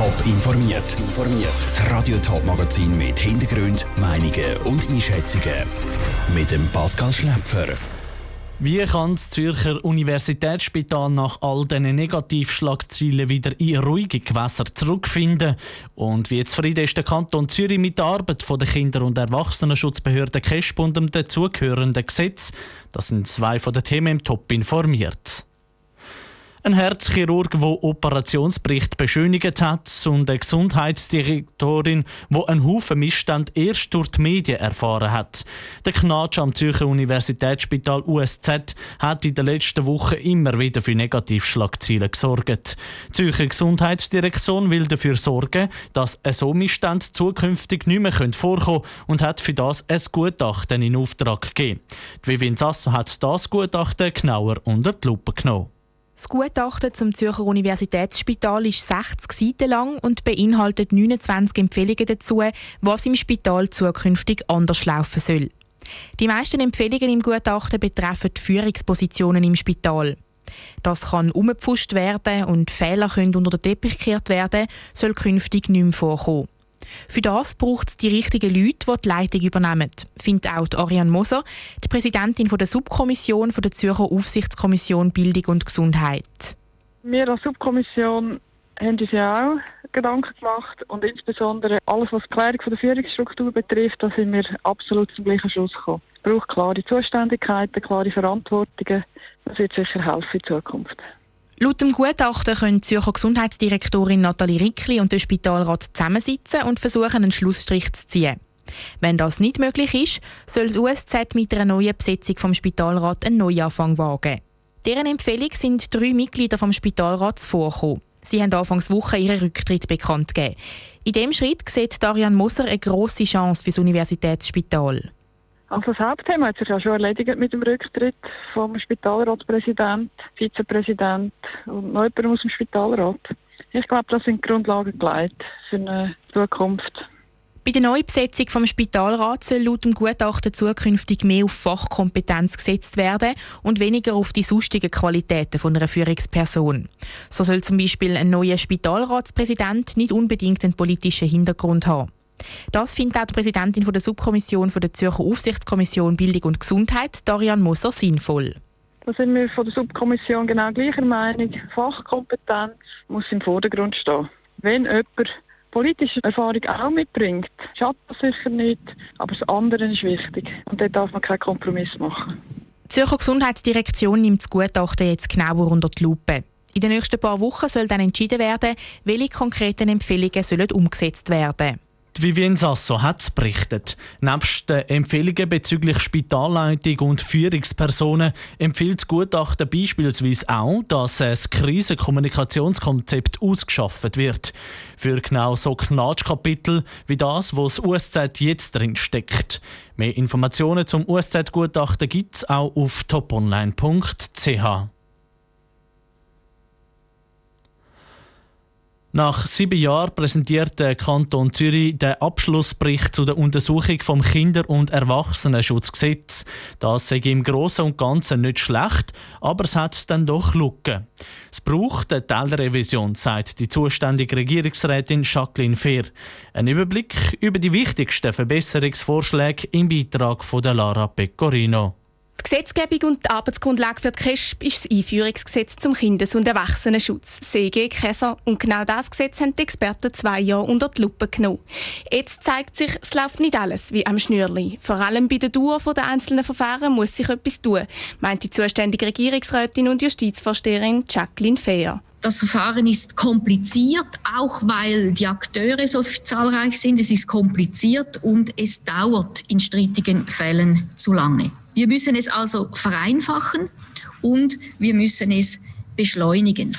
Top informiert. Das Radio Top Magazin mit Hintergrund, Meinungen und Einschätzungen mit dem Pascal Schläpfer. Wie kann das Zürcher Universitätsspital nach all diesen Negativschlagzeilen wieder in ruhige Gewässer zurückfinden? Und wie zufrieden ist der Kanton Zürich mit der Arbeit der Kinder- und Erwachsenenschutzbehörde KESP und dem dazugehörenden Gesetz? Das sind zwei von den Themen im Top informiert. Ein Herzchirurg, der Operationsbericht beschönigt hat und eine Gesundheitsdirektorin, die einen Haufen Missstand erst durch die Medien erfahren hat. Der Knatsch am Zürcher Universitätsspital USZ hat in den letzten Wochen immer wieder für Negativschlagzeilen gesorgt. Die Zürcher Gesundheitsdirektion will dafür sorgen, dass ein so Missstand zukünftig nicht mehr vorkommen und hat für das ein Gutachten in Auftrag gegeben. Die Vivien Sasso hat das Gutachten genauer unter die Lupe genommen. Das Gutachten zum Zürcher Universitätsspital ist 60 Seiten lang und beinhaltet 29 Empfehlungen dazu, was im Spital zukünftig anders laufen soll. Die meisten Empfehlungen im Gutachten betreffen die Führungspositionen im Spital. Das kann umgepfuscht werden und Fehler können unter den Teppich gekehrt werden, soll künftig nicht mehr vorkommen. Für das braucht es die richtigen Leute, die die Leitung übernehmen, findet auch Ariane Moser, die Präsidentin der Subkommission der Zürcher Aufsichtskommission Bildung und Gesundheit. Wir als Subkommission haben uns ja auch Gedanken gemacht und insbesondere alles, was die Klärung der Führungsstruktur betrifft, da sind wir absolut zum gleichen Schluss gekommen. Es braucht klare Zuständigkeiten, klare Verantwortungen. Das wird sicher helfen in Zukunft. Laut dem Gutachten können die Zürcher Gesundheitsdirektorin Nathalie Rickli und der Spitalrat zusammensitzen und versuchen, einen Schlussstrich zu ziehen. Wenn das nicht möglich ist, soll das USZ mit einer neuen Besetzung vom Spitalrat einen Neuanfang wagen. Deren Empfehlung sind drei Mitglieder vom Spitalrat vorgekommen. Sie haben Anfangs Woche ihren Rücktritt bekannt gegeben. In dem Schritt sieht Darian Moser eine grosse Chance für das Universitätsspital. Also das Hauptthema hat sich ja schon erledigt mit dem Rücktritt vom Spitalratspräsident, Vizepräsident und noch aus dem Spitalrat. Ich glaube, das sind die Grundlagen gelegt für eine Zukunft. Bei der Neubesetzung vom Spitalrat soll laut dem Gutachten zukünftig mehr auf Fachkompetenz gesetzt werden und weniger auf die sonstigen Qualitäten von einer Führungsperson. So soll zum Beispiel ein neuer Spitalratspräsident nicht unbedingt einen politischen Hintergrund haben. Das findet auch die Präsidentin der Subkommission der Zürcher Aufsichtskommission Bildung und Gesundheit, Darian Moser, sinnvoll. Da sind wir von der Subkommission genau gleicher Meinung. Fachkompetenz muss im Vordergrund stehen. Wenn jemand politische Erfahrung auch mitbringt, schadet das sicher nicht, aber das andere ist wichtig. Und dort darf man keinen Kompromiss machen. Die Zürcher Gesundheitsdirektion nimmt das Gutachten jetzt genauer unter die Lupe. In den nächsten paar Wochen soll dann entschieden werden, welche konkreten Empfehlungen sollen umgesetzt werden sollen. Vivien Sasso hat berichtet. Nebst den Empfehlungen bezüglich Spitalleitung und Führungspersonen empfiehlt das Gutachten beispielsweise auch, dass ein Krisenkommunikationskonzept ausgeschafft wird. Für genau so Knatschkapitel wie das, wo das USZ jetzt drin steckt. Mehr Informationen zum USZ-Gutachten gibt es auch auf toponline.ch. Nach sieben Jahren präsentiert der Kanton Zürich den Abschlussbericht zu der Untersuchung vom Kinder- und Erwachsenenschutzgesetz. Das sei im Großen und Ganzen nicht schlecht, aber es hat dann doch Lücken. Es braucht eine Teilrevision, sagt die zuständige Regierungsrätin Jacqueline Fehr. Ein Überblick über die wichtigsten Verbesserungsvorschläge im Beitrag von Lara Pecorino. Die Gesetzgebung und die Arbeitsgrundlage für die KESP ist das Einführungsgesetz zum Kindes- und Erwachsenenschutz, CG Käser. Und genau das Gesetz haben die Experten zwei Jahre unter die Lupe genommen. Jetzt zeigt sich, es läuft nicht alles wie am Schnürli. Vor allem bei der Dauer der einzelnen Verfahren muss sich etwas tun, meint die zuständige Regierungsrätin und Justizvorsteherin Jacqueline Fehr. Das Verfahren ist kompliziert, auch weil die Akteure so zahlreich sind. Es ist kompliziert und es dauert in strittigen Fällen zu lange. Wir müssen es also vereinfachen und wir müssen es beschleunigen.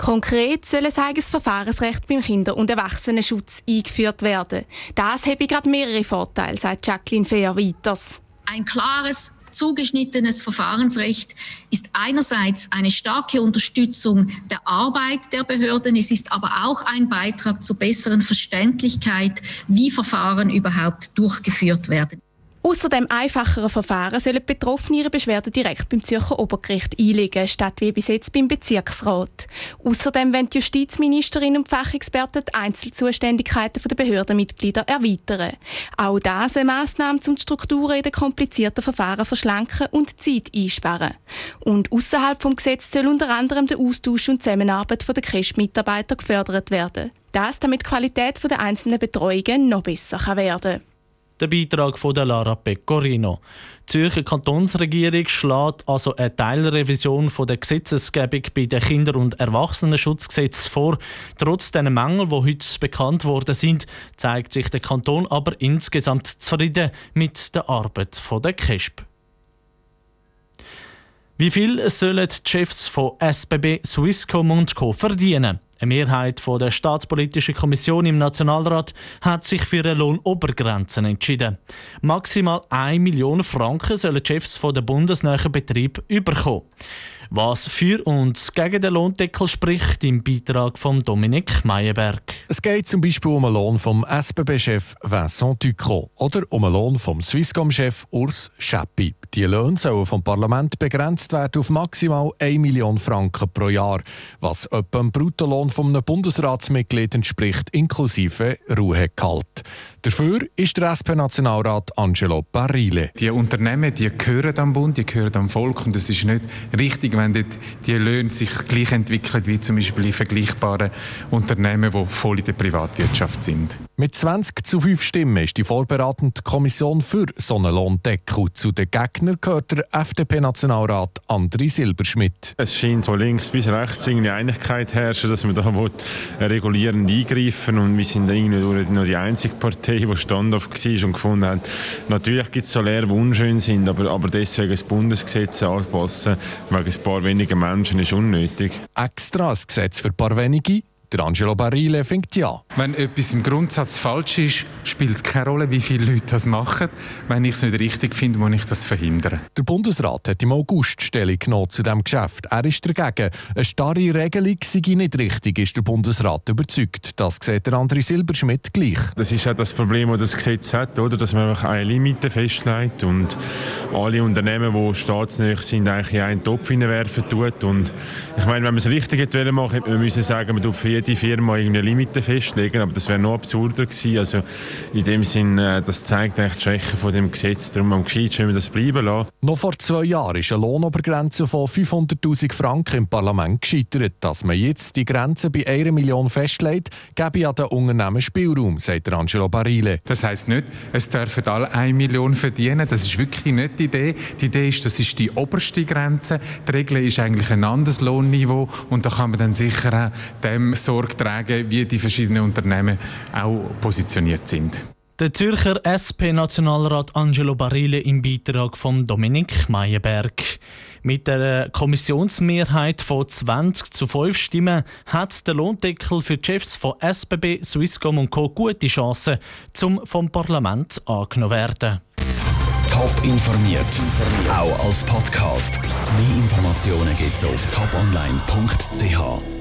Konkret soll ein eigenes Verfahrensrecht beim Kinder- und Erwachsenenschutz eingeführt werden. Das habe gerade mehrere Vorteile, sagt Jacqueline Fehr weiters. Ein klares, zugeschnittenes Verfahrensrecht ist einerseits eine starke Unterstützung der Arbeit der Behörden, es ist aber auch ein Beitrag zur besseren Verständlichkeit, wie Verfahren überhaupt durchgeführt werden. Außer dem einfacheren Verfahren sollen Betroffene ihre Beschwerden direkt beim Zürcher Obergericht einlegen, statt wie bis jetzt beim Bezirksrat. Außerdem wollen die Justizministerin und Fachexperten die Einzelzuständigkeiten der Behördenmitglieder erweitern. Auch das eine Massnahme, um die Strukturen in den komplizierten Verfahren verschlanken und Zeit einsparen. Und außerhalb vom Gesetz soll unter anderem der Austausch und Zusammenarbeit der CRESP-Mitarbeiter gefördert werden. Das, damit die Qualität der einzelnen Betreuungen noch besser werden kann. Der Beitrag von der Lara Pecorino. Die Zürcher Kantonsregierung schlägt also eine Teilrevision von der Gesetzesgebung bei den Kinder- und Erwachsenenschutzgesetz vor. Trotz der Mängel, die heute bekannt worden sind, zeigt sich der Kanton aber insgesamt zufrieden mit der Arbeit der KESP. Wie viel sollen die Chefs von SBB, Swisscom und Co. verdienen? Eine Mehrheit von der Staatspolitischen Kommission im Nationalrat hat sich für eine Lohnobergrenze entschieden. Maximal 1 Million Franken sollen die Chefs der bundesnähen Betrieb überkommen. Was für und gegen den Lohndeckel spricht im Beitrag von Dominik Meyerberg. Es geht zum Beispiel um einen Lohn vom SBB-Chef Vincent Ducrot oder um einen Lohn vom Swisscom-Chef Urs Schäppi. Die Löhne sollen vom Parlament begrenzt werden auf maximal 1 Million Franken pro Jahr, was etwa dem Bruttolohn von einem Bundesratsmitglied entspricht, inklusive Ruhegehalt. Dafür ist der SP-Nationalrat Angelo Barile. Die Unternehmen die gehören am Bund, die gehören am Volk und es ist nicht richtig, wenn die Löhne sich gleich entwickeln wie zum Beispiel in vergleichbaren Unternehmen, die voll in der Privatwirtschaft sind. Mit 20 zu 5 Stimmen ist die vorbereitende Kommission für so einen Lohndeckel. Zu den Gegnern gehört der FDP-Nationalrat Andri Silberschmidt. Es scheint von links bis rechts eine Einigkeit herrschen, dass man da regulierend eingreifen und wir sind irgendwie nur die einzige Partei, die standhaft war und gefunden hat, natürlich gibt es so Lehren, die unschön sind, aber, aber deswegen das Bundesgesetz anpassen, wegen ein paar weniger Menschen, ist unnötig. Extra ein Gesetz für ein paar wenige der Angelo Barile findet ja. Wenn etwas im Grundsatz falsch ist, spielt es keine Rolle, wie viele Leute das machen. Wenn ich es nicht richtig finde, muss ich das verhindern. Der Bundesrat hat im August Stellung genommen zu diesem Geschäft. Er ist dagegen. Eine starre Regelung sei nicht richtig, ist der Bundesrat überzeugt. Das sieht der André Silberschmidt gleich. Das ist auch das Problem, das das Gesetz hat, oder? dass man einfach eine Limite festlegt und alle Unternehmen, die staatsnäher sind, eigentlich in einen Topf hineinwerfen tut. Und ich meine, wenn man es richtig hätte machen, hätte man müssen sagen, man tut für jede Firma irgendeine Limite festlegen, aber das wäre noch absurder gewesen. Also in dem Sinn, äh, das zeigt eigentlich die Schwäche von dem Gesetz. Darum am gescheitsten, wenn wir das bleiben lassen. Noch vor zwei Jahren ist eine Lohnobergrenze von 500'000 Franken im Parlament gescheitert. Dass man jetzt die Grenze bei einer Million festlegt, gebe ja den Unternehmen Spielraum, sagt Angelo Barile. Das heisst nicht, es dürfen alle eine Million verdienen. Das ist wirklich nicht die Idee. Die Idee ist, das ist die oberste Grenze. Die Regel ist eigentlich ein anderes Lohnniveau und da kann man dann sicher auch dem Sorge tragen, wie die verschiedenen Unternehmen auch positioniert sind. Der Zürcher SP-Nationalrat Angelo Barile im Beitrag von Dominik Meyerberg. Mit der Kommissionsmehrheit von 20 zu 5 Stimmen hat der Lohndeckel für die Chefs von SBB, Swisscom und Co. gute Chancen, zum vom Parlament angenommen werden. Top informiert, auch als Podcast. Mehr Informationen gibt es auf toponline.ch.